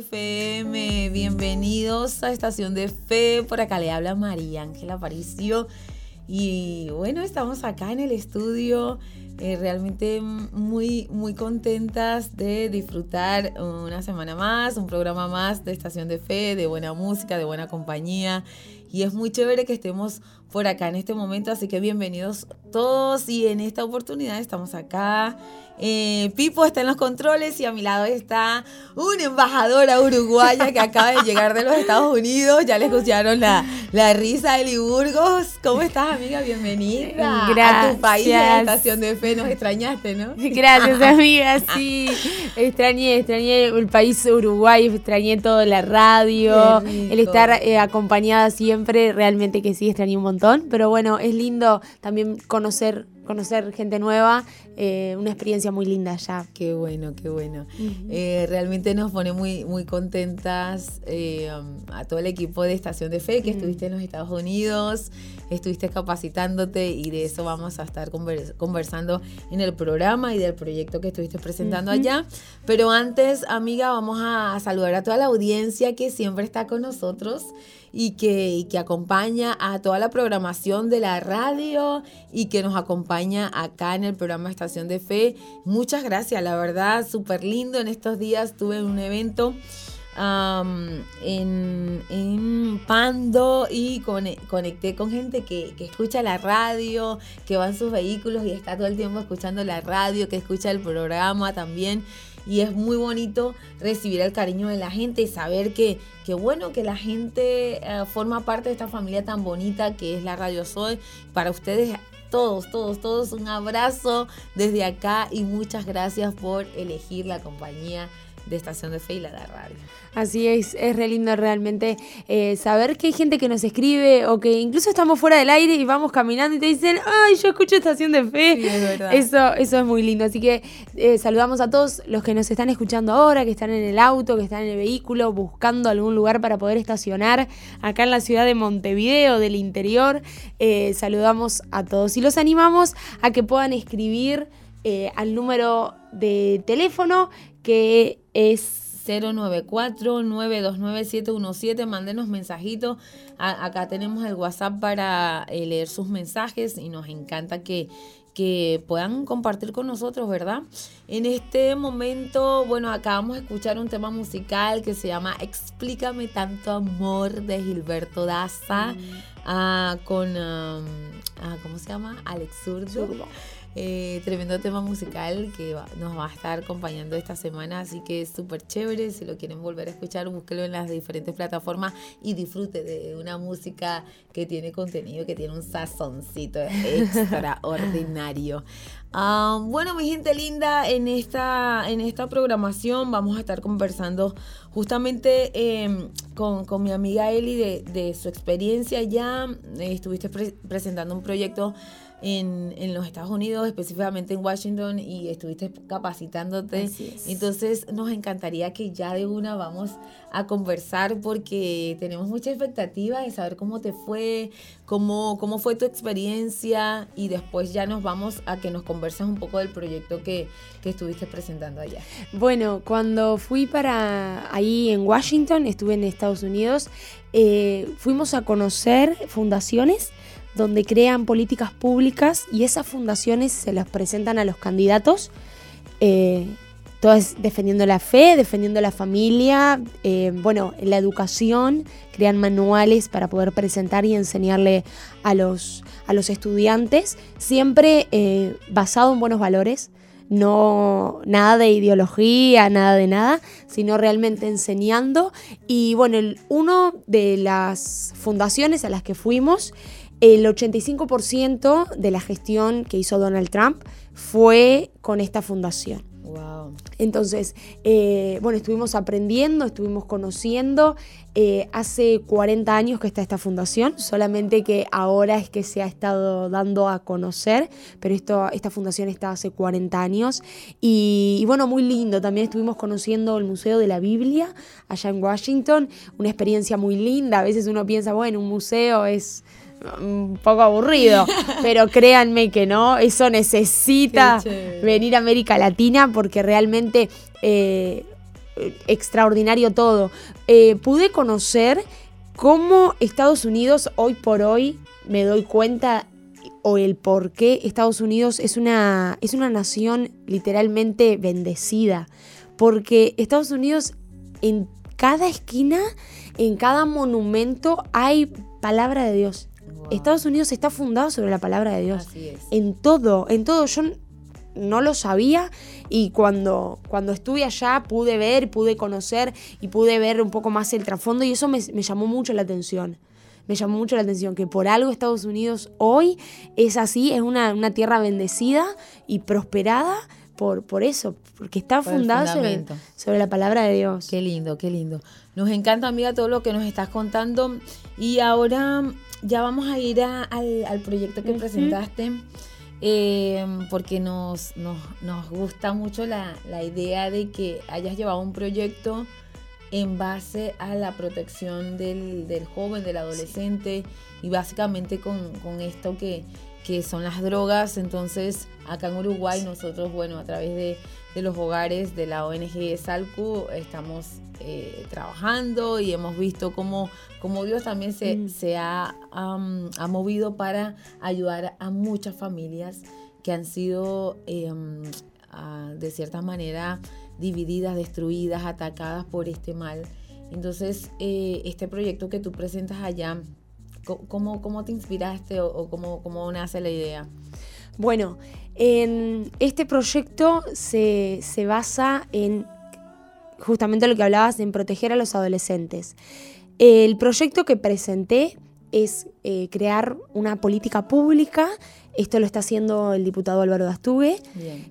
FM. Bienvenidos a Estación de Fe. Por acá le habla María Ángela Aparicio. Y bueno, estamos acá en el estudio eh, realmente muy, muy contentas de disfrutar una semana más, un programa más de Estación de Fe, de buena música, de buena compañía. Y es muy chévere que estemos por acá en este momento, así que bienvenidos todos y en esta oportunidad estamos acá eh, Pipo está en los controles y a mi lado está una embajadora uruguaya que acaba de llegar de los Estados Unidos. Ya le escucharon la, la risa de Liburgos. ¿Cómo estás, amiga? Bienvenida Gracias. a tu país, a la estación de fe. Nos extrañaste, ¿no? Gracias, amiga. Sí, extrañé, extrañé el país Uruguay, extrañé todo la radio, el estar eh, acompañada siempre. Realmente que sí, extrañé un montón. Pero bueno, es lindo también conocer conocer gente nueva, eh, una experiencia muy linda ya. Qué bueno, qué bueno. eh, realmente nos pone muy, muy contentas eh, a todo el equipo de Estación de Fe que estuviste en los Estados Unidos, estuviste capacitándote y de eso vamos a estar convers conversando en el programa y del proyecto que estuviste presentando allá. Pero antes, amiga, vamos a saludar a toda la audiencia que siempre está con nosotros y que, que acompaña a toda la programación de la radio y que nos acompaña acá en el programa Estación de Fe. Muchas gracias, la verdad, súper lindo. En estos días tuve un evento en, en, Pando y conecté con gente que, que, escucha la radio, que va en sus vehículos y está todo el tiempo escuchando la radio, que escucha el programa también. Y es muy bonito recibir el cariño de la gente y saber que, que bueno, que la gente uh, forma parte de esta familia tan bonita que es la Radio Soy. Para ustedes todos, todos, todos un abrazo desde acá y muchas gracias por elegir la compañía de Estación de Fe y la de radio. Así es, es re lindo realmente eh, saber que hay gente que nos escribe o que incluso estamos fuera del aire y vamos caminando y te dicen, ay, yo escucho Estación de Fe. Sí, es verdad. Eso, eso es muy lindo. Así que eh, saludamos a todos los que nos están escuchando ahora, que están en el auto, que están en el vehículo, buscando algún lugar para poder estacionar acá en la ciudad de Montevideo, del interior. Eh, saludamos a todos y los animamos a que puedan escribir eh, al número de teléfono que es 094-929-717. Mándenos mensajitos. A acá tenemos el WhatsApp para eh, leer sus mensajes y nos encanta que, que puedan compartir con nosotros, ¿verdad? En este momento, bueno, acabamos de escuchar un tema musical que se llama Explícame tanto amor de Gilberto Daza mm. uh, con, um, uh, ¿cómo se llama? Alex Zurdo. Zurdo. Eh, tremendo tema musical que va, nos va a estar acompañando esta semana, así que es súper chévere. Si lo quieren volver a escuchar, búsquelo en las diferentes plataformas y disfrute de una música que tiene contenido, que tiene un sazoncito extraordinario. Bueno, mi gente linda, en esta, en esta programación vamos a estar conversando justamente eh, con, con, mi amiga Eli de, de su experiencia ya. Eh, estuviste pre presentando un proyecto en, en, los Estados Unidos, específicamente en Washington, y estuviste capacitándote. Es. Entonces nos encantaría que ya de una vamos a conversar porque tenemos mucha expectativa de saber cómo te fue, cómo, cómo fue tu experiencia y después ya nos vamos a que nos converses un poco del proyecto que, que estuviste presentando allá. Bueno, cuando fui para ahí en Washington, estuve en Estados Unidos, eh, fuimos a conocer fundaciones donde crean políticas públicas y esas fundaciones se las presentan a los candidatos, eh, todas defendiendo la fe, defendiendo la familia, eh, bueno, la educación, crean manuales para poder presentar y enseñarle a los, a los estudiantes, siempre eh, basado en buenos valores. No nada de ideología, nada de nada, sino realmente enseñando. Y bueno, el, uno de las fundaciones a las que fuimos el 85% de la gestión que hizo Donald Trump fue con esta fundación. Wow. Entonces, eh, bueno, estuvimos aprendiendo, estuvimos conociendo. Eh, hace 40 años que está esta fundación, solamente que ahora es que se ha estado dando a conocer, pero esto, esta fundación está hace 40 años. Y, y bueno, muy lindo. También estuvimos conociendo el Museo de la Biblia allá en Washington, una experiencia muy linda. A veces uno piensa, bueno, un museo es un poco aburrido, pero créanme que no, eso necesita venir a América Latina porque realmente eh, extraordinario todo. Eh, pude conocer cómo Estados Unidos hoy por hoy, me doy cuenta, o el por qué Estados Unidos es una, es una nación literalmente bendecida. Porque Estados Unidos en cada esquina, en cada monumento hay palabra de Dios. Estados Unidos está fundado sobre la palabra de Dios. En todo, en todo. Yo no lo sabía y cuando, cuando estuve allá pude ver, pude conocer y pude ver un poco más el trasfondo y eso me, llamó mucho la atención. Me llamó mucho la atención que por algo Estados Unidos hoy es así, es una, tierra bendecida y prosperada por, por eso, porque está fundado sobre, sobre, la palabra de Dios. Qué lindo, qué lindo. Nos encanta, amiga, todo lo que nos estás contando. Y ahora ya vamos a ir al, proyecto que presentaste. Eh, porque nos, nos, gusta mucho la, idea de que hayas llevado un proyecto en base a la protección del, joven, del adolescente y básicamente con, esto que, que, son las drogas. Entonces, acá en Uruguay nosotros, bueno, a través de, de los hogares de la ONG Salcu estamos eh, trabajando y hemos visto cómo, cómo Dios también se, mm. se ha, ha, movido para ayudar a muchas familias que han sido em, de cierta manera divididas, destruidas, atacadas por este mal. Entonces, eh, este proyecto que tú presentas allá, ¿cómo, cómo te inspiraste o, cómo, cómo nace la idea? Bueno, en este proyecto se, se basa en justamente lo que hablabas, en proteger a los adolescentes. El proyecto que presenté es eh, crear una política pública, esto lo está haciendo el diputado Álvaro Dastugue,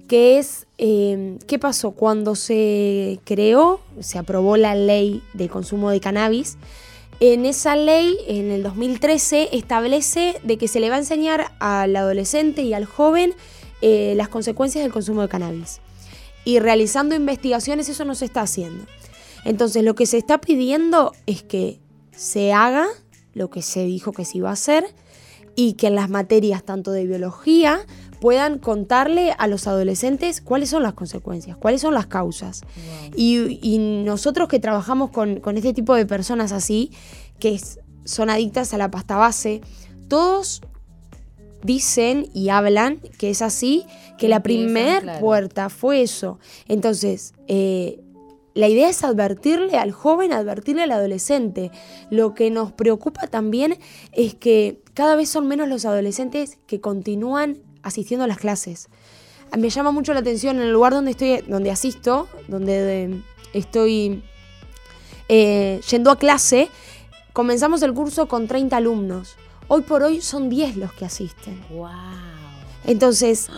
que es, em, ¿qué pasó? Cuando se creó, se aprobó la ley de consumo de cannabis, en esa ley, en el 2013, establece de que se le va a enseñar al adolescente y al joven eh, las consecuencias del consumo de cannabis y realizando investigaciones eso no se está haciendo. Entonces lo que se está pidiendo es que se haga lo que se dijo que se iba a hacer y que en las materias tanto de biología puedan contarle a los adolescentes cuáles son las consecuencias, cuáles son las causas. Y, nosotros que trabajamos con, este tipo de personas así, que son adictas a la pasta base, todos dicen y hablan que es así, que la primera puerta fue eso. Entonces, eh, la idea es advertirle al joven, advertirle al adolescente. Lo que nos preocupa también es que cada vez son menos los adolescentes que continúan asistiendo a las clases. Me llama mucho la atención en el lugar donde estoy, donde asisto, donde eh, estoy eh, yendo a clase, comenzamos el curso con 30 alumnos. Hoy por hoy son 10 los que asisten. ¡Wow! Entonces,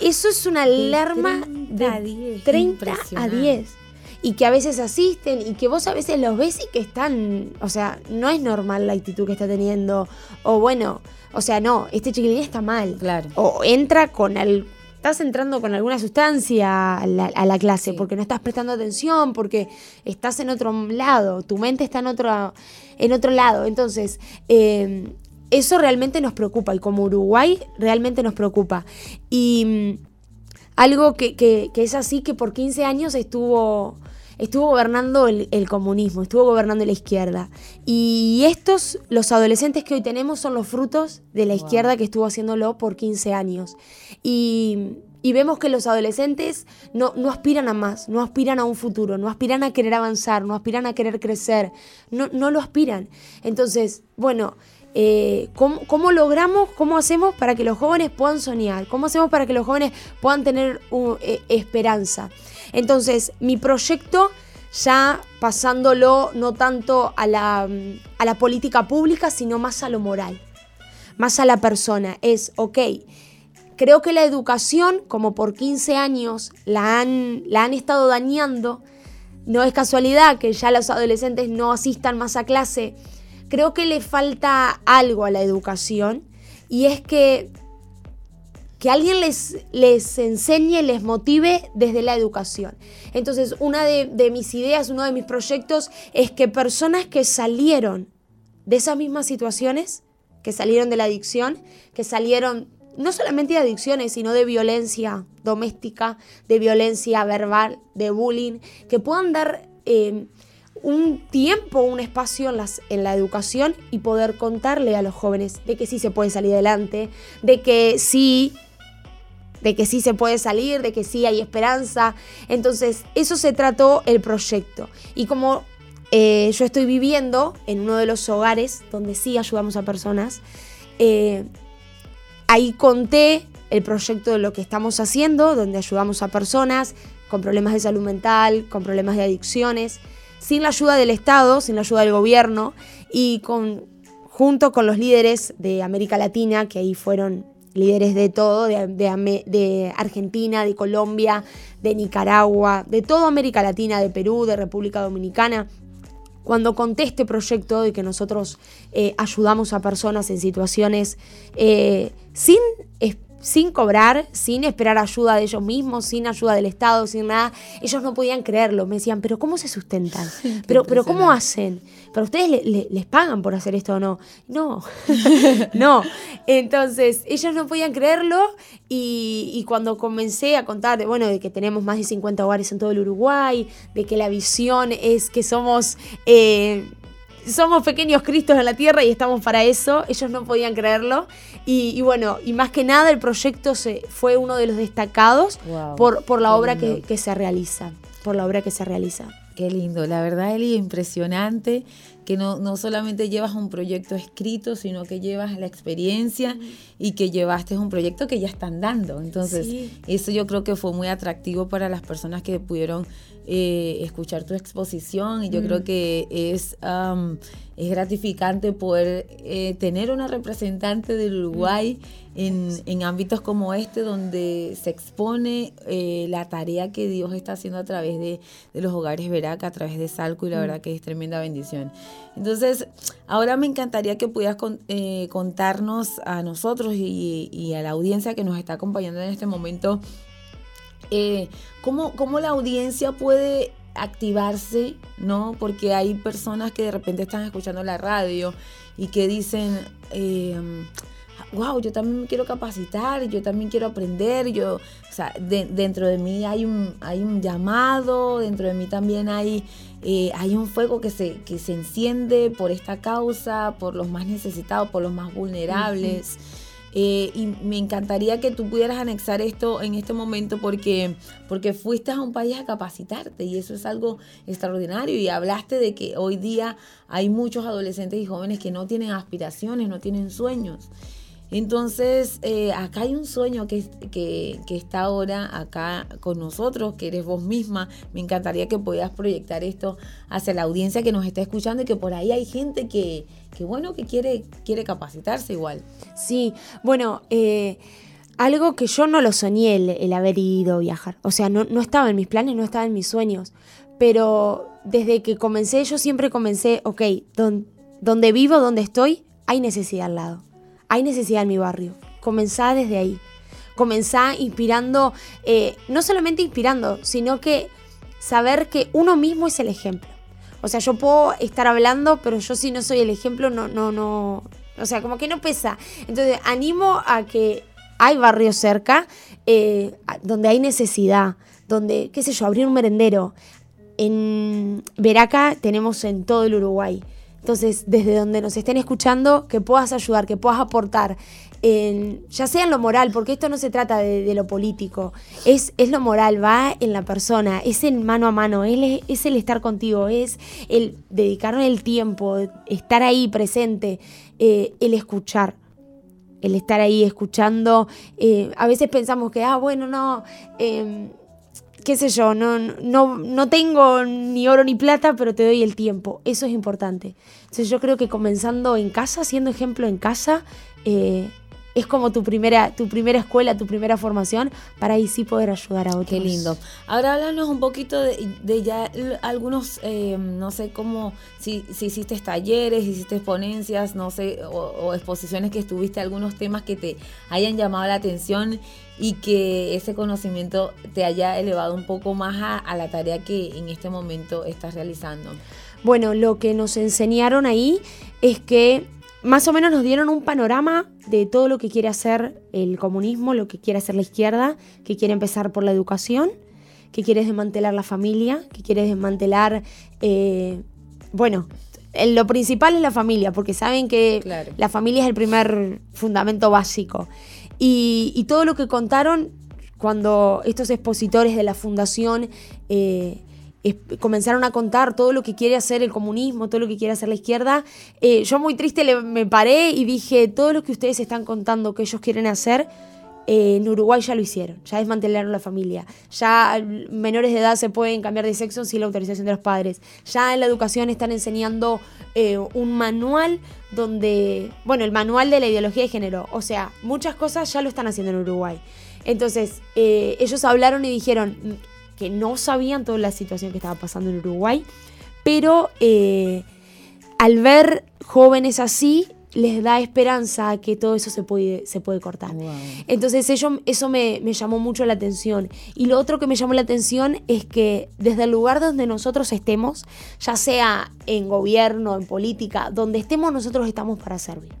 eso es una alarma de 30 a 10. Y que a veces asisten y que vos a veces los ves y que están, o sea, no es normal la actitud que está teniendo. O bueno, o sea, no, este chiquilín está mal. Claro. O entra con el, estás entrando con alguna sustancia a la, clase porque no estás prestando atención, porque estás en otro lado, tu mente está en otro, en otro lado. Entonces, eh, eso realmente nos preocupa y como Uruguay realmente nos preocupa. Y mm, algo que, es así que por 15 años estuvo, estuvo gobernando el, comunismo, estuvo gobernando la izquierda. Y estos, los adolescentes que hoy tenemos, son los frutos de la izquierda que estuvo haciéndolo por 15 años. Y, vemos que los adolescentes no, no, aspiran a más, no aspiran a un futuro, no aspiran a querer avanzar, no aspiran a querer crecer, no, no lo aspiran. Entonces, bueno, eh, ¿cómo, logramos, cómo hacemos para que los jóvenes puedan soñar, cómo hacemos para que los jóvenes puedan tener eh, esperanza. Entonces, mi proyecto, ya pasándolo no tanto a la, a la política pública, sino más a lo moral, más a la persona, es, ok, creo que la educación, como por 15 años la han, la han estado dañando, no es casualidad que ya los adolescentes no asistan más a clase. Creo que le falta algo a la educación y es que, que alguien les, les enseñe, les motive desde la educación. Entonces, una de, mis ideas, uno de mis proyectos es que personas que salieron de esas mismas situaciones, que salieron de la adicción, que salieron no solamente de adicciones, sino de violencia doméstica, de violencia verbal, de bullying, que puedan dar eh, un tiempo, un espacio en, las, en la educación y poder contarle a los jóvenes de que sí se puede salir adelante, de que sí de que sí se puede salir, de que sí hay esperanza. Entonces, eso se trató el proyecto. Y como eh, yo estoy viviendo en uno de los hogares donde sí ayudamos a personas, eh, ahí conté el proyecto de lo que estamos haciendo, donde ayudamos a personas con problemas de salud mental, con problemas de adicciones, sin la ayuda del Estado, sin la ayuda del gobierno y con, junto con los líderes de América Latina, que ahí fueron líderes de todo, de, de, Argentina, de Colombia, de Nicaragua, de toda América Latina, de Perú, de República Dominicana. Cuando conté este proyecto de que nosotros eh, ayudamos a personas en situaciones eh, sin sin cobrar, sin esperar ayuda de ellos mismos, sin ayuda del Estado, sin nada. Ellos no podían creerlo. Me decían, pero ¿cómo se sustentan? pero, pero ¿cómo hacen? ¿Pero ustedes les pagan por hacer esto o no? No, no. Entonces, ellos no podían creerlo y, cuando comencé a contar, de, bueno, de que tenemos más de 50 hogares en todo el Uruguay, de que la visión es que somos... Eh, somos pequeños cristos en la tierra y estamos para eso. Ellos no podían creerlo. Y, bueno, y más que nada el proyecto se, fue uno de los destacados por, por la obra que, que, se realiza. Por la obra que se realiza. Qué lindo, la verdad, Eli, impresionante que no, no solamente llevas un proyecto escrito, sino que llevas la experiencia y que llevaste un proyecto que ya están dando. Entonces, eso yo creo que fue muy atractivo para las personas que pudieron eh, escuchar tu exposición y yo creo mm. que es, es gratificante poder eh, tener una representante del Uruguay en, en, ámbitos como este donde se expone eh, la tarea que Dios está haciendo a través de, de, los hogares Veraca, a través de Salco y la mm. verdad que es tremenda bendición. Entonces, ahora me encantaría que pudieras contarnos a nosotros y, y a la audiencia que nos está acompañando en este momento eh, ¿cómo, ¿cómo, la audiencia puede activarse, ¿no? Porque hay personas que de repente están escuchando la radio y que dicen, wow, eh, yo también me quiero capacitar, yo también quiero aprender, yo, o sea, dentro de mí hay un, hay un llamado, dentro de mí también hay, eh, hay un fuego que se, que se enciende por esta causa, por los más necesitados, por los más vulnerables. Eh, y me encantaría que tú pudieras anexar esto en este momento porque, porque fuiste a un país a capacitarte y eso es algo extraordinario. Y hablaste de que hoy día hay muchos adolescentes y jóvenes que no tienen aspiraciones, no tienen sueños. Entonces, eh, acá hay un sueño que, que, está ahora acá con nosotros, que eres vos misma. Me encantaría que puedas proyectar esto hacia la audiencia que nos está escuchando y que por ahí hay gente que, que bueno, que quiere, quiere capacitarse igual. Sí, bueno, eh, algo que yo no lo soñé el, haber ido a viajar. O sea, no, no estaba en mis planes, no estaba en mis sueños. Pero desde que comencé, yo siempre comencé, ok, donde vivo, donde estoy, hay necesidad al lado hay necesidad en mi barrio. Comenzá desde ahí. Comenzá inspirando, eh, no solamente inspirando, sino que saber que uno mismo es el ejemplo. O sea, yo puedo estar hablando, pero yo si no soy el ejemplo, no, no, no. O sea, como que no pesa. Entonces, animo a que hay barrios cerca eh, donde hay necesidad, donde, qué sé yo, abrir un merendero. En Veraca tenemos en todo el Uruguay. Entonces, desde donde nos estén escuchando, que puedas ayudar, que puedas aportar, ya sea en lo moral, porque esto no se trata de, lo político, es, es, lo moral, va en la persona, es el mano a mano, es, es el estar contigo, es el dedicarle el tiempo, estar ahí presente, eh, el escuchar el estar ahí escuchando. Eh, a veces pensamos que, ah, bueno, no, em, qué sé yo, no, no, no tengo ni oro ni plata, pero te doy el tiempo. Eso es importante. Entonces yo creo que comenzando en casa, siendo ejemplo en casa, eh, es como tu primera, tu primera escuela, tu primera formación, para ahí sí poder ayudar a otros. Qué lindo. Ahora háblanos un poquito de, ya algunos, eh, no sé cómo, si, si, hiciste talleres, hiciste ponencias, no sé, o, exposiciones que estuviste, algunos temas que te hayan llamado la atención y que ese conocimiento te haya elevado un poco más a, a la tarea que en este momento estás realizando. Bueno, lo que nos enseñaron ahí es que más o menos nos dieron un panorama de todo lo que quiere hacer el comunismo, lo que quiere hacer la izquierda, que quiere empezar por la educación, que quiere desmantelar la familia, que quiere desmantelar, eh, bueno, lo principal es la familia, porque saben que la familia es el primer fundamento básico. Y, todo lo que contaron cuando estos expositores de la fundación eh, comenzaron a contar todo lo que quiere hacer el comunismo, todo lo que quiere hacer la izquierda, eh, yo muy triste me paré y dije, todo lo que ustedes están contando que ellos quieren hacer, eh, en Uruguay ya lo hicieron, ya desmantelaron la familia, ya menores de edad se pueden cambiar de sexo sin la autorización de los padres, ya en la educación están enseñando eh, un manual donde, bueno, el manual de la ideología de género, o sea, muchas cosas ya lo están haciendo en Uruguay. Entonces, ellos hablaron y dijeron, que no sabían toda la situación que estaba pasando en Uruguay, pero eh, al ver jóvenes así, les da esperanza que todo eso se puede, se puede cortar. Entonces ello, eso me, me, llamó mucho la atención. Y lo otro que me llamó la atención es que desde el lugar donde nosotros estemos, ya sea en gobierno, en política, donde estemos nosotros estamos para servir.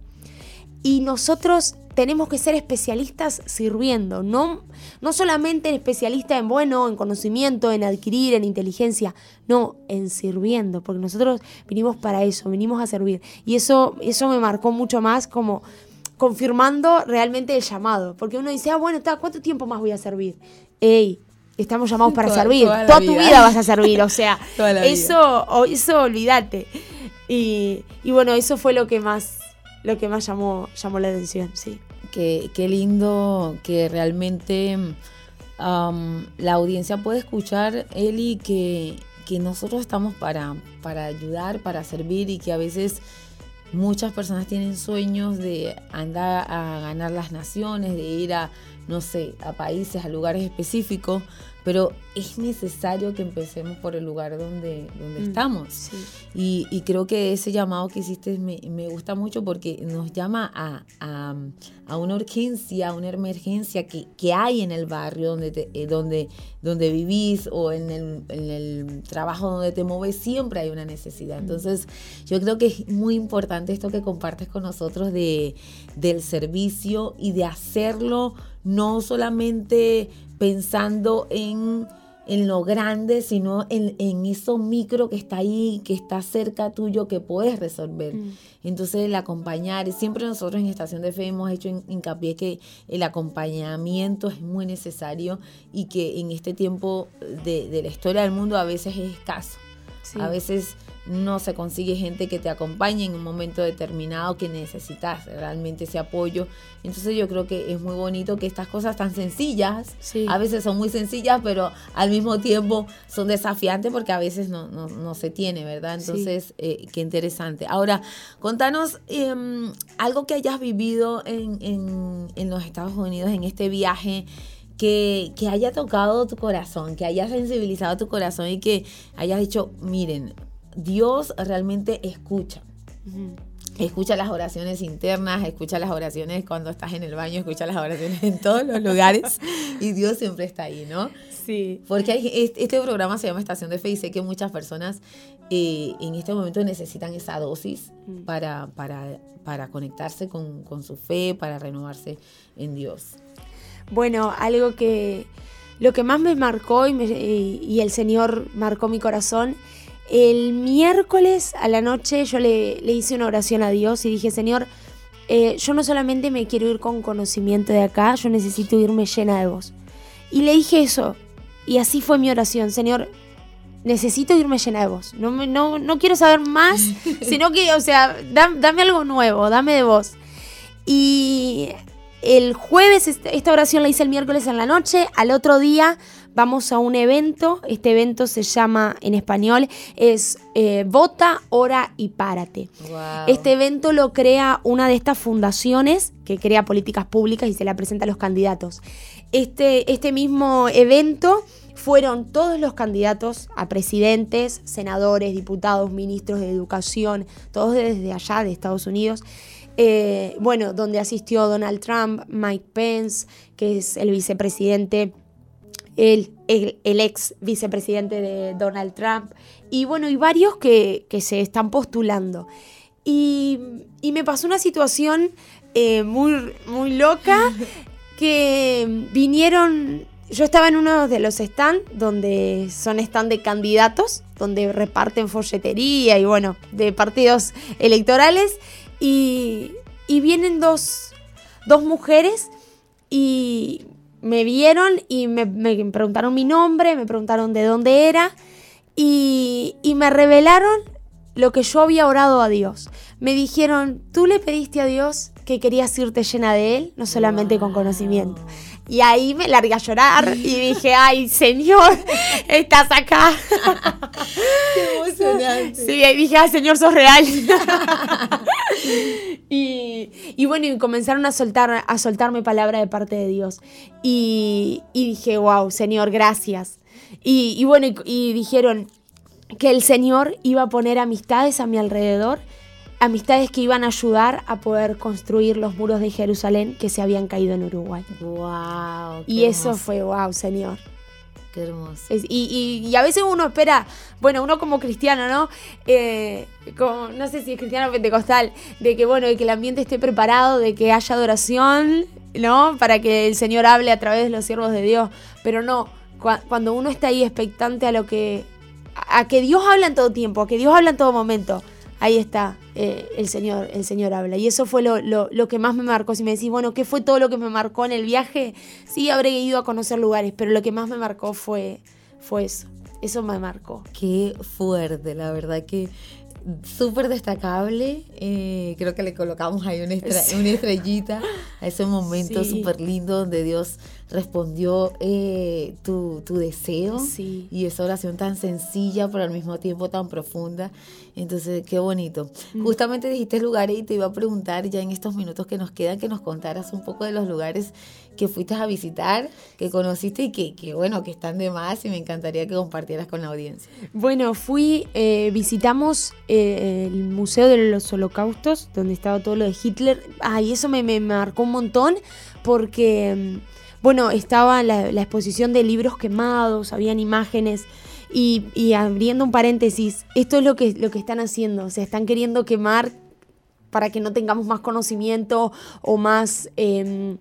Y nosotros tenemos que ser especialistas sirviendo, no, no solamente especialistas en bueno, en conocimiento, en adquirir, en inteligencia, no, en sirviendo, porque nosotros vinimos para eso, vinimos a servir. Y eso, eso me marcó mucho más como confirmando realmente el llamado, porque uno dice, ah, bueno, ¿cuánto tiempo más voy a servir? Ey, estamos llamados para servir, toda, tu vida vas a servir, o sea, eso, eso olvídate. Y, y bueno, eso fue lo que más lo que más llamó, llamó la atención, sí. Qué, qué lindo que realmente la audiencia puede escuchar, Eli, que, que nosotros estamos para, para ayudar, para servir y que a veces muchas personas tienen sueños de andar a ganar las naciones, de ir a, no sé, a países, a lugares específicos, pero es necesario que empecemos por el lugar donde, donde mm, estamos. Y, creo que ese llamado que hiciste me, gusta mucho porque nos llama a, una urgencia, a una emergencia que, hay en el barrio donde, eh, donde, donde vivís o en el, trabajo donde te mueves, siempre hay una necesidad. Mm. Entonces, yo creo que es muy importante esto que compartes con nosotros de, del servicio y de hacerlo no solamente pensando en, lo grande, sino en, eso micro que está ahí, que está cerca tuyo, que puedes resolver. Mm. Entonces el acompañar, siempre nosotros en Estación de Fe hemos hecho hincapié que el acompañamiento es muy necesario y que en este tiempo de, de la historia del mundo a veces es escaso. A veces no se consigue gente que te acompañe en un momento determinado que necesitas realmente ese apoyo. Entonces yo creo que es muy bonito que estas cosas tan sencillas, a veces son muy sencillas, pero al mismo tiempo son desafiantes porque a veces no, se tiene, ¿verdad? Entonces, eh, qué interesante. Ahora, contanos em, algo que hayas vivido en, en, los Estados Unidos en este viaje. Que, que, haya tocado tu corazón, que haya sensibilizado tu corazón y que hayas dicho, miren, Dios realmente escucha. Escucha las oraciones internas, escucha las oraciones cuando estás en el baño, escucha las oraciones en todos los lugares y Dios siempre está ahí, ¿no? Sí. Porque este programa se llama Estación de Fe y sé que muchas personas eh, en este momento necesitan esa dosis mm. para, para, para conectarse con, su fe, para renovarse en Dios. Bueno, algo que lo que más me marcó y, y el Señor marcó mi corazón el miércoles a la noche yo le, hice una oración a Dios y dije, Señor, eh, yo no solamente me quiero ir con conocimiento de acá, yo necesito irme llena de vos. Y le dije eso. Y así fue mi oración, Señor, necesito irme llena de vos. No, no, no quiero saber más, sino que, o sea, dame, algo nuevo, dame de vos. Y el jueves, esta oración la hice el miércoles en la noche, al otro día vamos a un evento. Este evento se llama en español, es eh, Vota, Ora y Párate. Este evento lo crea una de estas fundaciones que crea políticas públicas y se la presenta a los candidatos. Este, este mismo evento fueron todos los candidatos a presidentes, senadores, diputados, ministros de educación, todos desde allá de Estados Unidos. Eh, bueno, donde asistió Donald Trump, Mike Pence, que es el vicepresidente el, el, ex vicepresidente de Donald Trump, y bueno, y varios que, se están postulando. y, me pasó una situación eh, muy, muy loca que vinieron yo estaba en uno de los stands donde son stand de candidatos, donde reparten folletería y bueno, de partidos electorales. Y, vienen dos, mujeres y me vieron y me, preguntaron mi nombre, me preguntaron de dónde era y, y me revelaron lo que yo había orado a Dios. Me dijeron, tú le pediste a Dios que querías irte llena de Él, no solamente con conocimiento. Y ahí me largué a llorar y dije, ay, Señor, estás acá. Qué emocionante. Sí, ahí dije, ay, Señor, sos real. y, bueno, y comenzaron a, soltar, a soltarme palabra de parte de Dios. Y, dije, wow, Señor, gracias. Y, bueno, y dijeron que el Señor iba a poner amistades a mi alrededor amistades que iban a ayudar a poder construir los muros de Jerusalén que se habían caído en Uruguay. Wow, y eso fue wow, Señor. Qué hermoso. y, a veces uno espera, bueno, uno como cristiano, ¿no? Eh, no sé si es cristiano o pentecostal, de que, bueno, de que el ambiente esté preparado, de que haya adoración, ¿no? Para que el Señor hable a través de los siervos de Dios. Pero no, cuando uno está ahí expectante a lo que. a que Dios habla en todo tiempo, a que Dios habla en todo momento ahí está, eh, el, Señor, el Señor habla. Y eso fue lo, que más me marcó. Si me decís, bueno, ¿qué fue todo lo que me marcó en el viaje? Sí, habré ido a conocer lugares, pero lo que más me marcó fue, fue eso. Eso me marcó. Qué fuerte, la verdad que súper destacable. Eh, creo que le colocamos ahí una, estrellita a ese momento súper lindo donde Dios respondió eh, tu, deseo y esa oración tan sencilla pero al mismo tiempo tan profunda. Entonces, qué bonito. Mm. Justamente dijiste lugares y te iba a preguntar ya en estos minutos que nos quedan que nos contaras un poco de los lugares que fuiste a visitar, que conociste y que, bueno, que están de más y me encantaría que compartieras con la audiencia. Bueno, fui, eh, visitamos eh, el Museo de los Holocaustos, donde estaba todo lo de Hitler. Ay, eso me, me marcó un montón porque, mm, bueno, estaba la, exposición de libros quemados, habían imágenes. Y, abriendo un paréntesis, esto es lo que, lo que están haciendo, o sea, están queriendo quemar para que no tengamos más conocimiento o más... Em,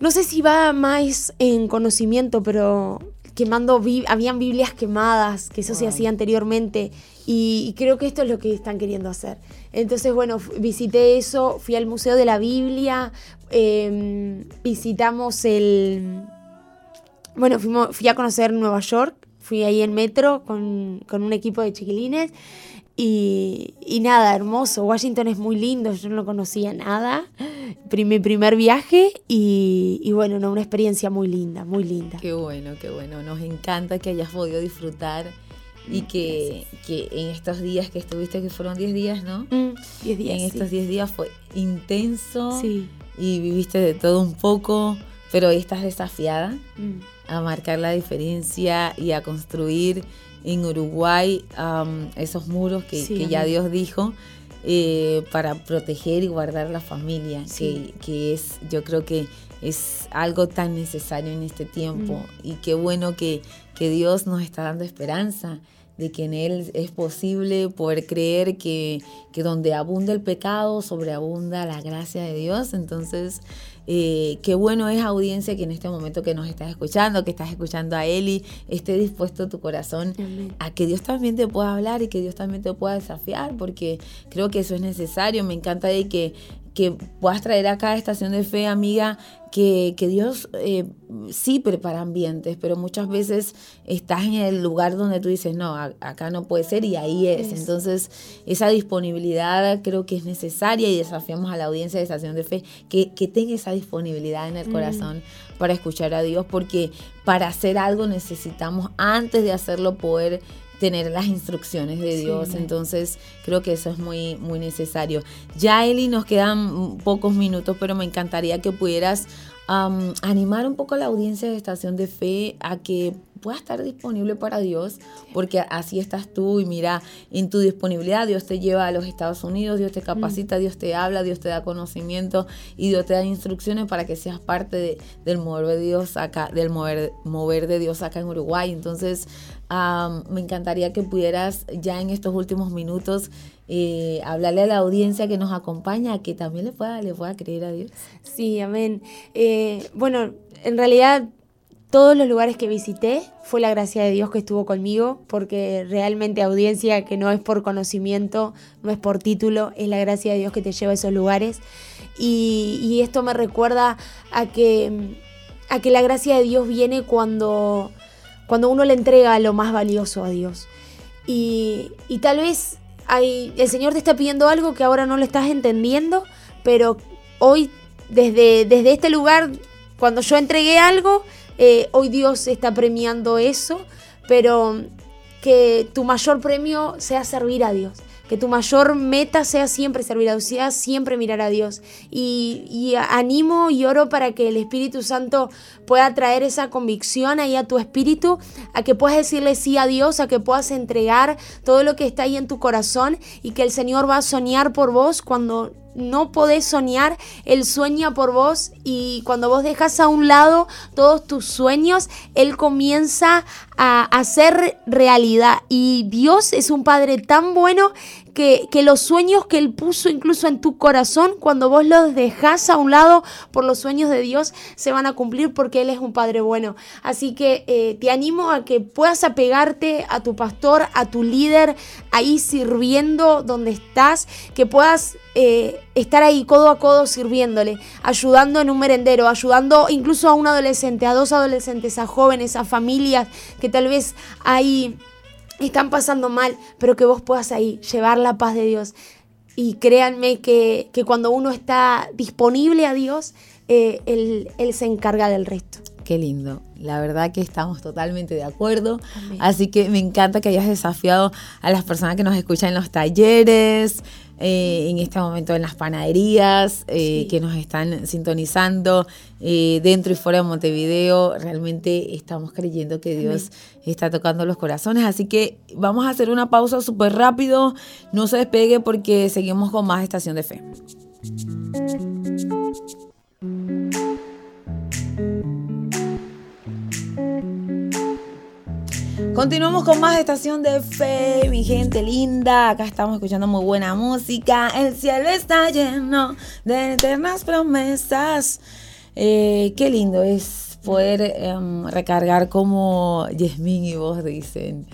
no sé si va más en conocimiento, pero quemando, habían Biblias quemadas, que eso se hacía anteriormente, y, creo que esto es lo que están queriendo hacer. Entonces, bueno, visité eso, fui al Museo de la Biblia, em, visitamos el... Bueno, fui a conocer Nueva York, fui ahí en metro con, con un equipo de chiquilines y, nada, hermoso. Washington es muy lindo, yo no conocía nada. Mi primer viaje y, bueno, no, una experiencia muy linda, muy linda. Qué bueno, qué bueno. Nos encanta que hayas podido disfrutar y que, en estos días que estuviste, que fueron 10 días, ¿no? 10 mm, días. En estos 10 días fue intenso sí. y viviste de todo un poco, pero hoy estás desafiada mm. a marcar la diferencia y a construir en Uruguay esos muros que, ya Dios dijo eh, para proteger y guardar la familia, que, es, yo creo que es algo tan necesario en este tiempo mm. y qué bueno que, que Dios nos está dando esperanza de que en Él es posible poder creer que, que donde abunda el pecado, sobreabunda la gracia de Dios. Entonces, eh, qué bueno es audiencia que en este momento que nos estás escuchando, que estás escuchando a Eli, esté dispuesto tu corazón a que Dios también te pueda hablar y que Dios también te pueda desafiar, porque creo que eso es necesario. Me encanta de que que puedas traer acá a Estación de Fe, amiga, que, Dios eh, sí prepara ambientes, pero muchas veces estás en el lugar donde tú dices, no, acá no puede ser y ahí es. Entonces, esa disponibilidad creo que es necesaria y desafiamos a la audiencia de Estación de Fe que, que tenga esa disponibilidad en el mm. corazón para escuchar a Dios, porque para hacer algo necesitamos, antes de hacerlo, poder tener las instrucciones de Dios. Entonces creo que eso es muy, muy necesario. Ya Eli, nos quedan pocos minutos, pero me encantaría que pudieras animar un poco a la audiencia de Estación de Fe a que pueda estar disponible para Dios, porque así estás tú y mira, en tu disponibilidad Dios te lleva a los Estados Unidos, Dios te capacita, mm. Dios te habla, Dios te da conocimiento y Dios te da instrucciones para que seas parte del mover de Dios acá, del mover, mover de Dios acá en Uruguay. Entonces, me encantaría que pudieras ya en estos últimos minutos eh, hablarle a la audiencia que nos acompaña, que también le pueda, le pueda creer a Dios. Sí, amén. Eh, bueno, en realidad todos los lugares que visité fue la gracia de Dios que estuvo conmigo, porque realmente audiencia que no es por conocimiento, no es por título, es la gracia de Dios que te lleva a esos lugares. Y, esto me recuerda a que, a que la gracia de Dios viene cuando, cuando uno le entrega lo más valioso a Dios. Y, y tal vez hay, el Señor te está pidiendo algo que ahora no lo estás entendiendo, pero hoy, desde, desde este lugar, cuando yo entregué algo, eh, hoy Dios está premiando eso, pero que tu mayor premio sea servir a Dios. Que tu mayor meta sea siempre servir a Dios, sea siempre mirar a Dios. Y, y, animo y oro para que el Espíritu Santo pueda traer esa convicción ahí a tu espíritu, a que puedas decirle sí a Dios, a que puedas entregar todo lo que está ahí en tu corazón y que el Señor va a soñar por vos cuando no podés soñar, Él sueña por vos y cuando vos dejas a un lado todos tus sueños, Él comienza a hacer realidad. Y Dios es un Padre tan bueno que, los sueños que Él puso incluso en tu corazón, cuando vos los dejas a un lado por los sueños de Dios, se van a cumplir porque Él es un Padre bueno. Así que eh, te animo a que puedas apegarte a tu pastor, a tu líder, ahí sirviendo donde estás, que puedas eh, estar ahí codo a codo sirviéndole, ayudando en un merendero, ayudando incluso a un adolescente, a dos adolescentes, a jóvenes, a familias que tal vez ahí están pasando mal, pero que vos puedas ahí llevar la paz de Dios. Y créanme que, cuando uno está disponible a Dios, eh, él, él se encarga del resto. Qué lindo. La verdad que estamos totalmente de acuerdo. Así que me encanta que hayas desafiado a las personas que nos escuchan en los talleres, eh, en este momento en las panaderías eh, que nos están sintonizando eh, dentro y fuera de Montevideo. Realmente estamos creyendo que Dios está tocando los corazones. Así que vamos a hacer una pausa súper rápido. No se despegue porque seguimos con más Estación de Fe. Continuamos con más estación de fe, mi gente linda. Acá estamos escuchando muy buena música. El cielo está lleno de eternas promesas. Eh, qué lindo es poder em, recargar como Yasmin y vos dicen.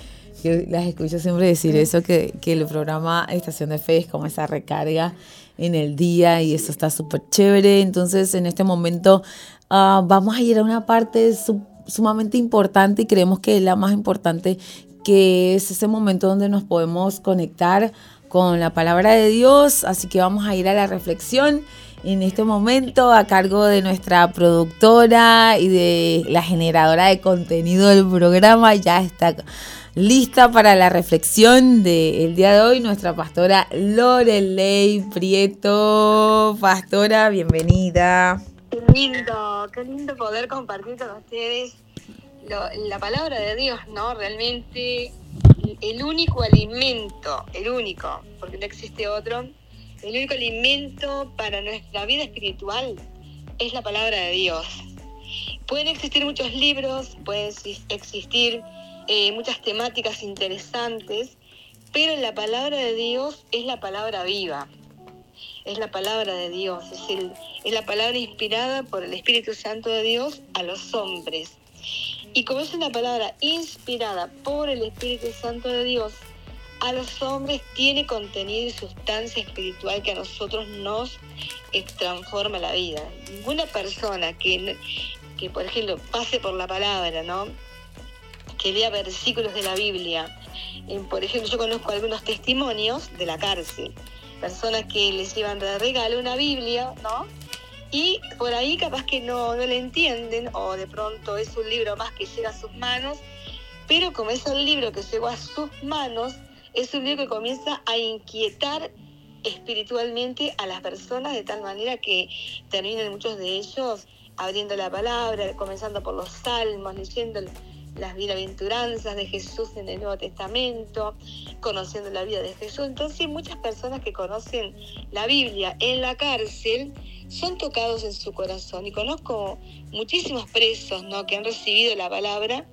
Las escucho siempre decir eso, que, el programa Estación de Fe es como esa recarga en el día y eso está súper chévere. Entonces, en este momento ah, vamos a ir a una parte súper sumamente importante y creemos que es la más importante, que es ese momento donde nos podemos conectar con la palabra de Dios. Así que vamos a ir a la reflexión en este momento a cargo de nuestra productora y de la generadora de contenido del programa. Ya está lista para la reflexión del día de hoy nuestra pastora Lorelei Prieto. Pastora, bienvenida. Qué lindo, qué lindo poder compartir con ustedes la palabra de Dios, ¿no? Realmente el único alimento, el único, porque no existe otro, el único alimento para nuestra vida espiritual es la palabra de Dios. Pueden existir muchos libros, pueden existir eh, muchas temáticas interesantes, pero la palabra de Dios es la palabra viva es la palabra de Dios, es, la palabra inspirada por el Espíritu Santo de Dios a los hombres. Y como es una palabra inspirada por el Espíritu Santo de Dios, a los hombres tiene contenido y sustancia espiritual que a nosotros nos transforma la vida. Ninguna persona que, que, por ejemplo, pase por la palabra, ¿no? Que lea versículos de la Biblia. por ejemplo, yo conozco algunos testimonios de la cárcel personas que les llevan de regalo una Biblia, ¿no? Y por ahí capaz que no, no le entienden o de pronto es un libro más que llega a sus manos, pero como es un libro que llegó a sus manos, es un libro que comienza a inquietar espiritualmente a las personas de tal manera que terminan muchos de ellos abriendo la palabra, comenzando por los salmos, leyendo las bienaventuranzas de Jesús en el Nuevo Testamento, conociendo la vida de Jesús. Entonces muchas personas que conocen la Biblia en la cárcel son tocados en su corazón. Y conozco muchísimos presos ¿no? que han recibido la palabra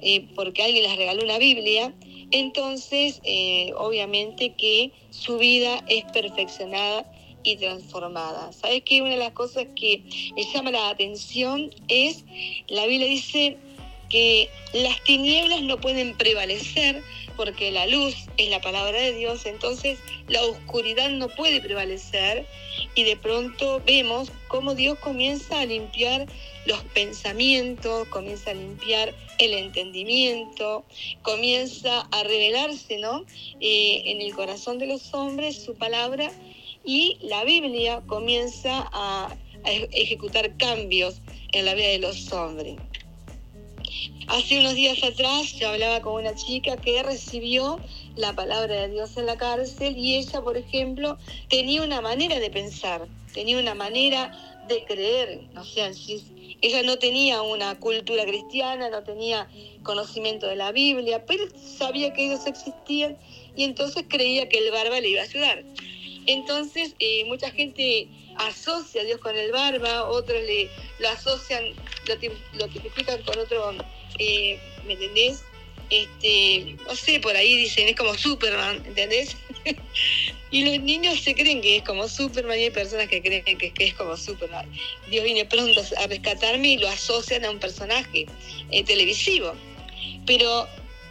eh, porque alguien les regaló una Biblia. Entonces, eh, obviamente que su vida es perfeccionada y transformada. ¿Sabes qué? Una de las cosas que me llama la atención es, la Biblia dice que las tinieblas no pueden prevalecer porque la luz es la palabra de Dios, entonces la oscuridad no puede prevalecer y de pronto vemos cómo Dios comienza a limpiar los pensamientos, comienza a limpiar el entendimiento, comienza a revelarse ¿no? Eh, en el corazón de los hombres su palabra y la Biblia comienza a, ejecutar cambios en la vida de los hombres. Hace unos días atrás yo hablaba con una chica que recibió la palabra de Dios en la cárcel y ella, por ejemplo, tenía una manera de pensar, tenía una manera de creer, o sea, ella no tenía una cultura cristiana, no tenía conocimiento de la Biblia, pero sabía que ellos existían y entonces creía que el barba le iba a ayudar. Entonces, eh, mucha gente asocia a Dios con el barba, otros le, lo asocian, lo, tipifican con otro, eh, ¿me entendés? Este, no sé, por ahí dicen, es como Superman, ¿entendés? y los niños se creen que es como Superman y hay personas que creen que, es como Superman. Dios viene pronto a rescatarme y lo asocian a un personaje eh, televisivo. Pero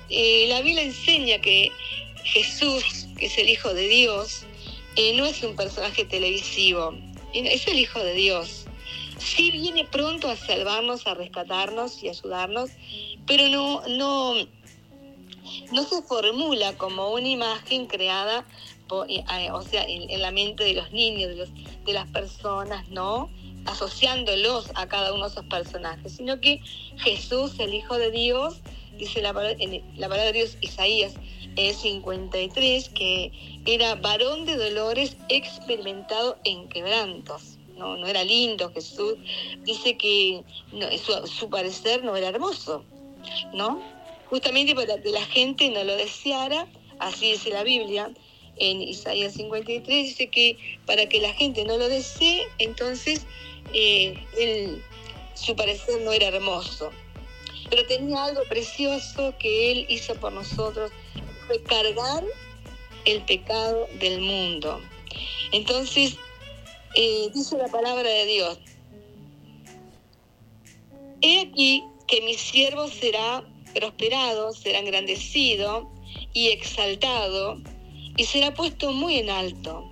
la Biblia enseña que Jesús, que es el Hijo de Dios, eh, no es un personaje televisivo, es el Hijo de Dios. Sí viene pronto a salvarnos, a rescatarnos y ayudarnos, pero no, no, no se formula como una imagen creada, eh, eh, o sea, en, la mente de los niños, de, los, de las personas, ¿no? asociándolos a cada uno de esos personajes, sino que Jesús, el Hijo de Dios, dice la palabra, la palabra de Dios, Isaías 53, que era varón de dolores experimentado en quebrantos. No, no era lindo Jesús. Dice que su, parecer no era hermoso, ¿no? Justamente para que la gente no lo deseara, así dice la Biblia, en Isaías 53 dice que para que la gente no lo desee, entonces eh, su parecer no era hermoso. Pero tenía algo precioso que él hizo por nosotros, fue cargar el pecado del mundo. Entonces, eh, dice la palabra de Dios, he aquí que mi siervo será prosperado, será engrandecido y exaltado, y será puesto muy en alto.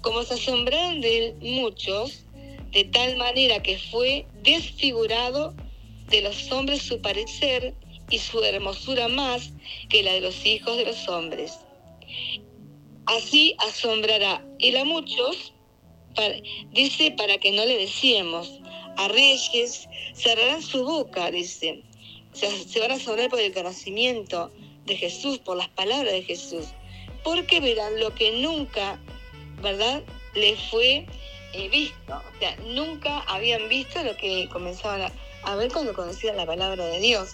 Como se asombraron de él muchos, de tal manera que fue desfigurado de los hombres su parecer y su hermosura más que la de los hijos de los hombres. Así asombrará él a muchos, dice, para que no le decíamos. A reyes cerrarán su boca, dice. se van a asombrar por el conocimiento de Jesús, por las palabras de Jesús. Porque verán lo que nunca, ¿verdad?, le fue eh, visto. O sea, nunca habían visto lo que comenzaban a ver cuando conocían la palabra de Dios.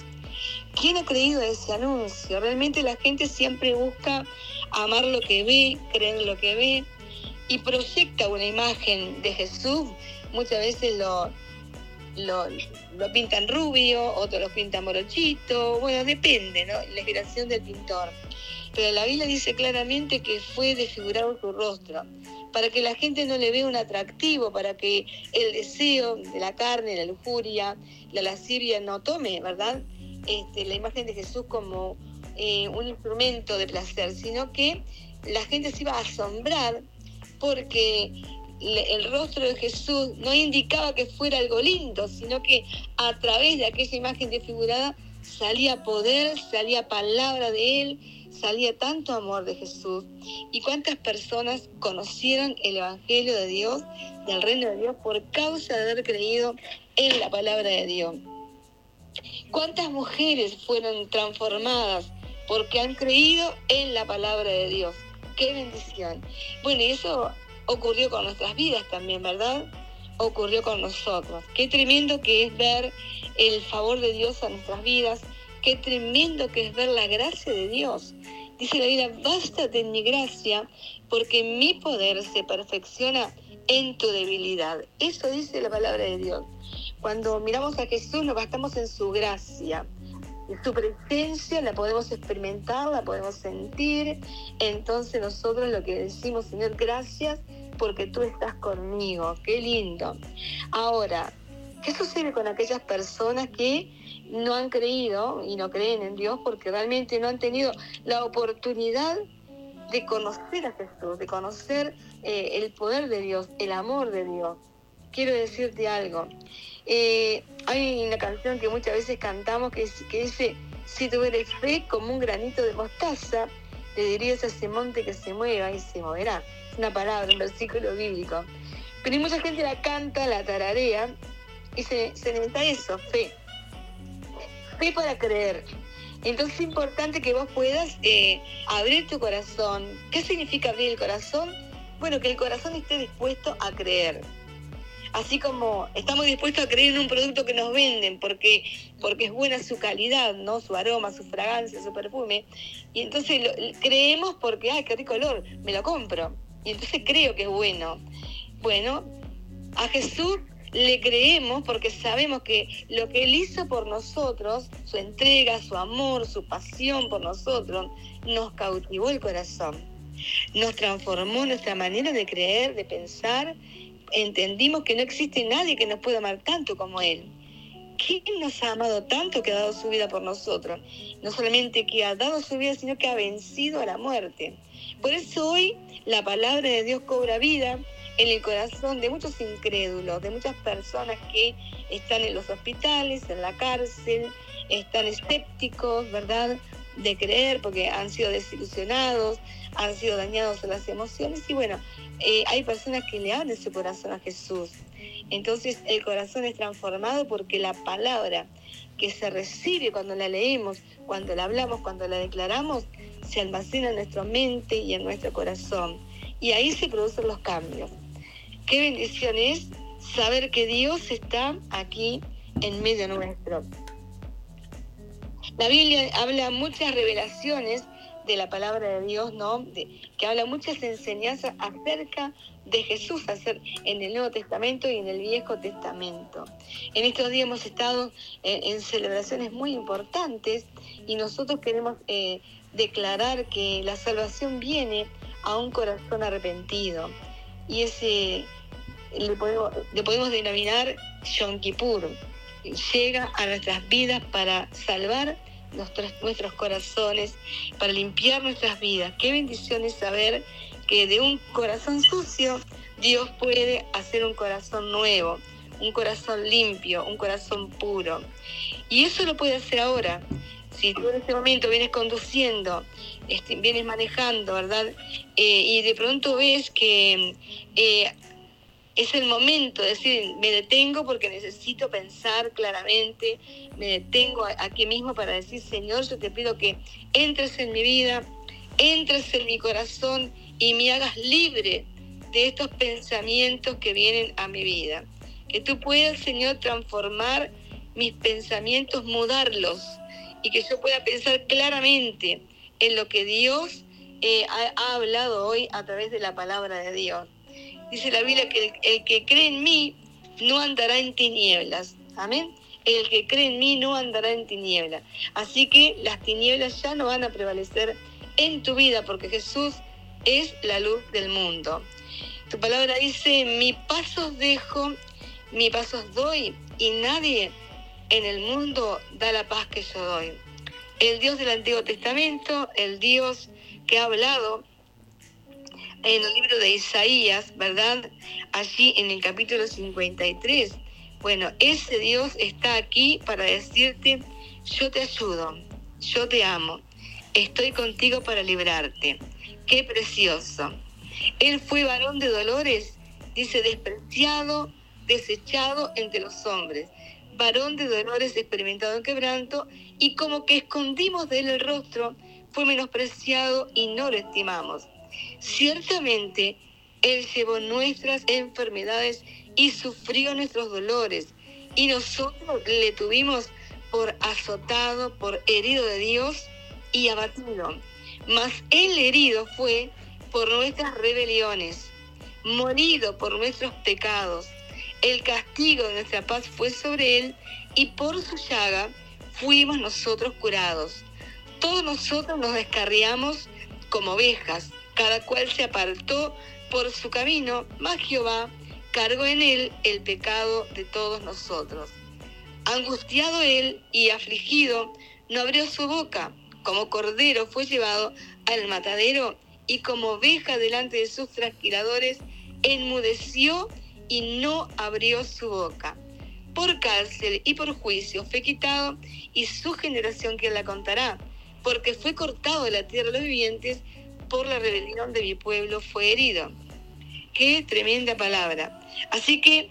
¿Quién ha creído ese anuncio? Realmente la gente siempre busca amar lo que ve, creer lo que ve y proyecta una imagen de Jesús. Muchas veces lo, lo, pintan rubio, otros lo pintan morochito, bueno, depende, ¿no? La inspiración del pintor. Pero la Biblia dice claramente que fue desfigurado su rostro, para que la gente no le vea un atractivo, para que el deseo de la carne, la lujuria, la lascivia no tome, ¿verdad? Este, la imagen de Jesús como eh, un instrumento de placer, sino que la gente se iba a asombrar porque el rostro de Jesús no indicaba que fuera algo lindo, sino que a través de aquella imagen desfigurada salía poder, salía palabra de Él, salía tanto amor de Jesús. ¿Y cuántas personas conocieron el Evangelio de Dios, del reino de Dios, por causa de haber creído en la palabra de Dios? ¿Cuántas mujeres fueron transformadas porque han creído en la palabra de Dios? ¡Qué bendición! Bueno, y eso ocurrió con nuestras vidas también, ¿verdad? Ocurrió con nosotros. Qué tremendo que es ver el favor de Dios a nuestras vidas, qué tremendo que es ver la gracia de Dios. Dice la Biblia, bástate en mi gracia, porque mi poder se perfecciona en tu debilidad. Eso dice la palabra de Dios. Cuando miramos a Jesús nos bastamos en su gracia. Su presencia la podemos experimentar, la podemos sentir. Entonces nosotros lo que decimos, Señor, gracias porque tú estás conmigo. Qué lindo. Ahora, ¿qué sucede con aquellas personas que no han creído y no creen en Dios porque realmente no han tenido la oportunidad de conocer a Jesús, de conocer eh, el poder de Dios, el amor de Dios? Quiero decirte algo. Eh, hay una canción que muchas veces cantamos que, dice, si tuvieras fe como un granito de mostaza, le dirías a ese monte que se mueva y se moverá. Es una palabra, un versículo bíblico. Pero mucha gente la canta, la tararea, y se, se necesita eso, fe. Fe para creer. Entonces es importante que vos puedas eh, abrir tu corazón. ¿Qué significa abrir el corazón? Bueno, que el corazón esté dispuesto a creer así como estamos dispuestos a creer en un producto que nos venden porque, porque es buena su calidad, ¿no? Su aroma, su fragancia, su perfume. Y entonces creemos porque, ay, qué rico olor, me lo compro. Y entonces creo que es bueno. Bueno, a Jesús le creemos porque sabemos que lo que Él hizo por nosotros, su entrega, su amor, su pasión por nosotros, nos cautivó el corazón. Nos transformó nuestra manera de creer, de pensar entendimos que no existe nadie que nos pueda amar tanto como Él. ¿Quién nos ha amado tanto que ha dado su vida por nosotros? No solamente que ha dado su vida, sino que ha vencido a la muerte. Por eso hoy la palabra de Dios cobra vida en el corazón de muchos incrédulos, de muchas personas que están en los hospitales, en la cárcel, están escépticos, ¿verdad? De creer porque han sido desilusionados, han sido dañados en las emociones y bueno, eh, hay personas que le abren su corazón a Jesús. Entonces el corazón es transformado porque la palabra que se recibe cuando la leemos, cuando la hablamos, cuando la declaramos, se almacena en nuestra mente y en nuestro corazón. Y ahí se producen los cambios. Qué bendición es saber que Dios está aquí en medio nuestro. La Biblia habla muchas revelaciones de la palabra de Dios, ¿no? que habla muchas enseñanzas acerca de Jesús en el Nuevo Testamento y en el Viejo Testamento. En estos días hemos estado en, celebraciones muy importantes y nosotros queremos eh, declarar que la salvación viene a un corazón arrepentido y ese le podemos, le podemos denominar Yom Kippur. Llega a nuestras vidas para salvar nuestros, corazones, para limpiar nuestras vidas. Qué bendición es saber que de un corazón sucio Dios puede hacer un corazón nuevo, un corazón limpio, un corazón puro. Y eso lo puede hacer ahora. Si tú en este momento vienes conduciendo, este, vienes manejando, ¿verdad? Eh, y de pronto ves que eh, es el momento de decir, me detengo porque necesito pensar claramente, me detengo aquí mismo para decir, Señor, yo te pido que entres en mi vida, entres en mi corazón y me hagas libre de estos pensamientos que vienen a mi vida. Que tú puedas, Señor, transformar mis pensamientos, mudarlos y que yo pueda pensar claramente en lo que Dios eh, ha hablado hoy a través de la palabra de Dios. Dice la Biblia que el, que cree en mí no andará en tinieblas. Amén. El que cree en mí no andará en tinieblas. Así que las tinieblas ya no van a prevalecer en tu vida porque Jesús es la luz del mundo. Tu palabra dice, mi pasos dejo, mi pasos doy y nadie en el mundo da la paz que yo doy. El Dios del Antiguo Testamento, el Dios que ha hablado en el libro de Isaías, ¿verdad? Allí en el capítulo 53. Bueno, ese Dios está aquí para decirte, yo te ayudo, yo te amo, estoy contigo para librarte. Qué precioso. Él fue varón de dolores, dice, despreciado, desechado entre los hombres, varón de dolores experimentado en quebranto, y como que escondimos de él el rostro, fue menospreciado y no lo estimamos. Ciertamente, Él llevó nuestras enfermedades y sufrió nuestros dolores, y nosotros le tuvimos por azotado, por herido de Dios y abatido. Mas el herido fue por nuestras rebeliones, morido por nuestros pecados. El castigo de nuestra paz fue sobre él y por su llaga fuimos nosotros curados. Todos nosotros nos descarriamos como ovejas, cada cual se apartó por su camino, mas Jehová cargó en él el pecado de todos nosotros. Angustiado él y afligido, no abrió su boca, como cordero fue llevado al matadero y como oveja delante de sus trasquiladores, enmudeció y no abrió su boca. Por cárcel y por juicio fue quitado y su generación que la contará, porque fue cortado de la tierra de los vivientes, por la rebelión de mi pueblo fue herido. Qué tremenda palabra. Así que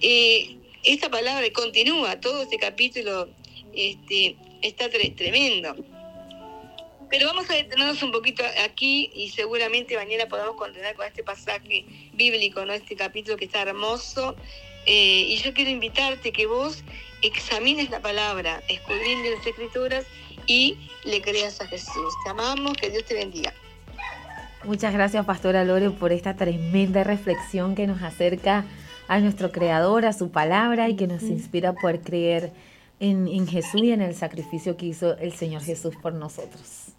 eh, esta palabra continúa, todo este capítulo este, está tremendo. Pero vamos a detenernos un poquito aquí y seguramente mañana podamos continuar con este pasaje bíblico, ¿no? este capítulo que está hermoso. Eh, y yo quiero invitarte que vos examines la palabra, escudriñes las escrituras y le creas a Jesús. Te amamos, que Dios te bendiga. Muchas gracias, Pastora Lore, por esta tremenda reflexión que nos acerca a nuestro Creador, a su palabra y que nos inspira a poder creer en, en Jesús y en el sacrificio que hizo el Señor Jesús por nosotros.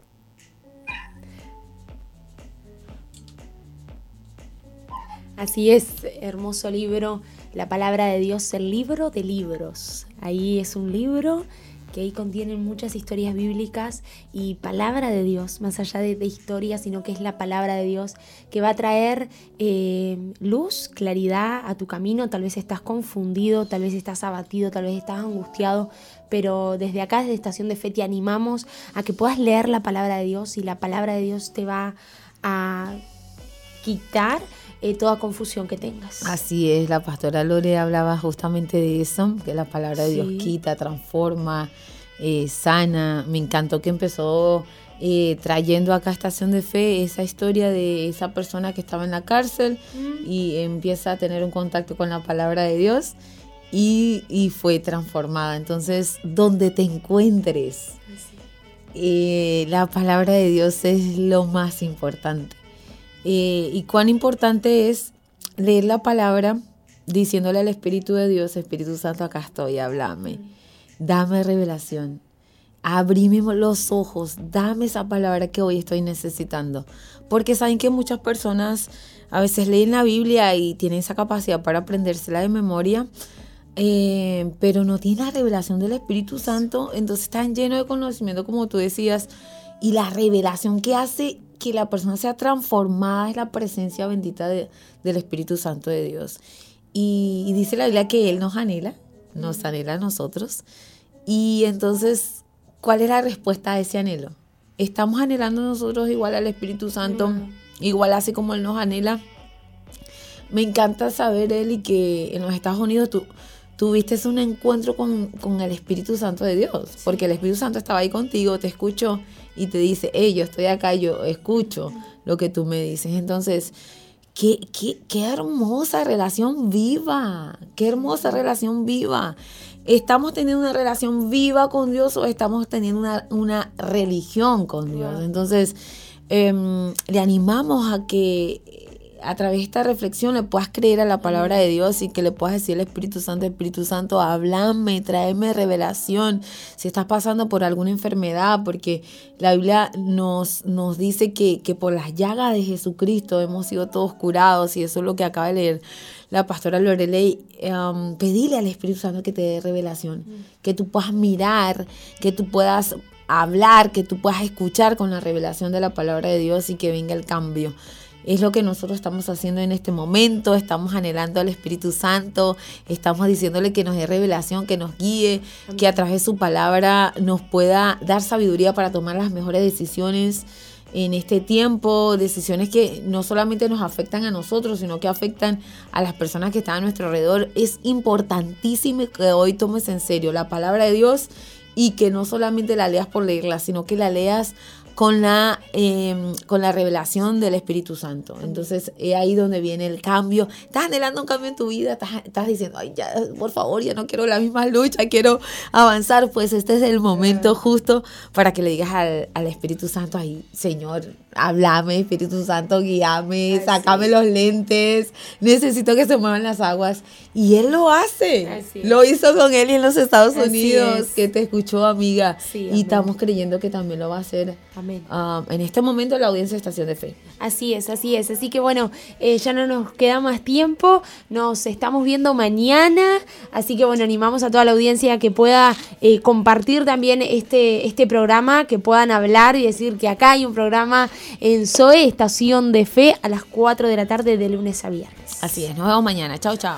Así es, hermoso libro, la palabra de Dios, el libro de libros. Ahí es un libro que ahí contienen muchas historias bíblicas y palabra de Dios, más allá de, historia, sino que es la palabra de Dios que va a traer eh, luz, claridad a tu camino. Tal vez estás confundido, tal vez estás abatido, tal vez estás angustiado, pero desde acá, desde Estación de Fe, te animamos a que puedas leer la palabra de Dios y la palabra de Dios te va a quitar eh, toda confusión que tengas. Así es, la pastora Lore hablaba justamente de eso, que la palabra de Dios quita, transforma, eh, sana. Me encantó que empezó eh, trayendo acá a Estación de Fe esa historia de esa persona que estaba en la cárcel mm. y empieza a tener un contacto con la palabra de Dios y, y fue transformada. Entonces, donde te encuentres, la palabra de Dios es lo más importante. Eh, y cuán importante es leer la palabra diciéndole al Espíritu de Dios, Espíritu Santo, acá estoy, háblame, dame revelación, abrime los ojos, dame esa palabra que hoy estoy necesitando. Porque saben que muchas personas a veces leen la Biblia y tienen esa capacidad para aprendérsela de memoria, eh, pero no tienen la revelación del Espíritu Santo, entonces están llenos de conocimiento, como tú decías, y la revelación que hace que la persona sea transformada es la presencia bendita del Espíritu Santo de Dios. Y, dice la Biblia que Él nos anhela, nos anhela a nosotros. Y entonces, ¿cuál es la respuesta a ese anhelo? ¿Estamos anhelando nosotros igual al Espíritu Santo? Igual así como Él nos anhela. Me encanta saber, Él, y que en los Estados Unidos tú tuviste un encuentro con, con, el Espíritu Santo de Dios, porque el Espíritu Santo estaba ahí contigo, te escuchó y te dice, hey, yo estoy acá, yo escucho lo que tú me dices. Entonces, qué, qué, qué hermosa relación viva, qué hermosa relación viva. ¿Estamos teniendo una relación viva con Dios o estamos teniendo una, una religión con Dios? Entonces, em, le animamos a que a través de esta reflexión le puedas creer a la palabra de Dios y que le puedas decir al Espíritu Santo, Espíritu Santo, háblame, tráeme revelación. Si estás pasando por alguna enfermedad, porque la Biblia nos, nos dice que, que por las llagas de Jesucristo hemos sido todos curados y eso es lo que acaba de leer la pastora Lorelei, um, pedile al Espíritu Santo que te dé revelación, que tú puedas mirar, que tú puedas hablar, que tú puedas escuchar con la revelación de la palabra de Dios y que venga el cambio. Es lo que nosotros estamos haciendo en este momento, estamos anhelando al Espíritu Santo, estamos diciéndole que nos dé revelación, que nos guíe, que a través de su palabra nos pueda dar sabiduría para tomar las mejores decisiones en este tiempo, decisiones que no solamente nos afectan a nosotros, sino que afectan a las personas que están a nuestro alrededor. Es importantísimo que hoy tomes en serio la palabra de Dios y que no solamente la leas por leerla, sino que la leas con la, em, con la revelación del Espíritu Santo. Entonces, es ahí donde viene el cambio. Estás anhelando un cambio en tu vida, estás, estás diciendo, ay, ya, por favor, ya no quiero la misma lucha, quiero avanzar. Pues este es el momento justo para que le digas al, al Espíritu Santo, ay, Señor, háblame, Espíritu Santo, guíame, sácame los lentes, necesito que se muevan las aguas. Y Él lo hace. Lo hizo con Él y en los Estados Unidos, que te escuchó, amiga. y estamos creyendo que también lo va a hacer Um, en este momento la audiencia de Estación de Fe. Así es, así es. Así que bueno, eh, ya no nos queda más tiempo. Nos estamos viendo mañana. Así que bueno, animamos a toda la audiencia que pueda eh, compartir también este, este programa, que puedan hablar y decir que acá hay un programa en SOE, Estación de Fe, a las 4 de la tarde de lunes a viernes. Así es, nos vemos mañana. Chao, chao.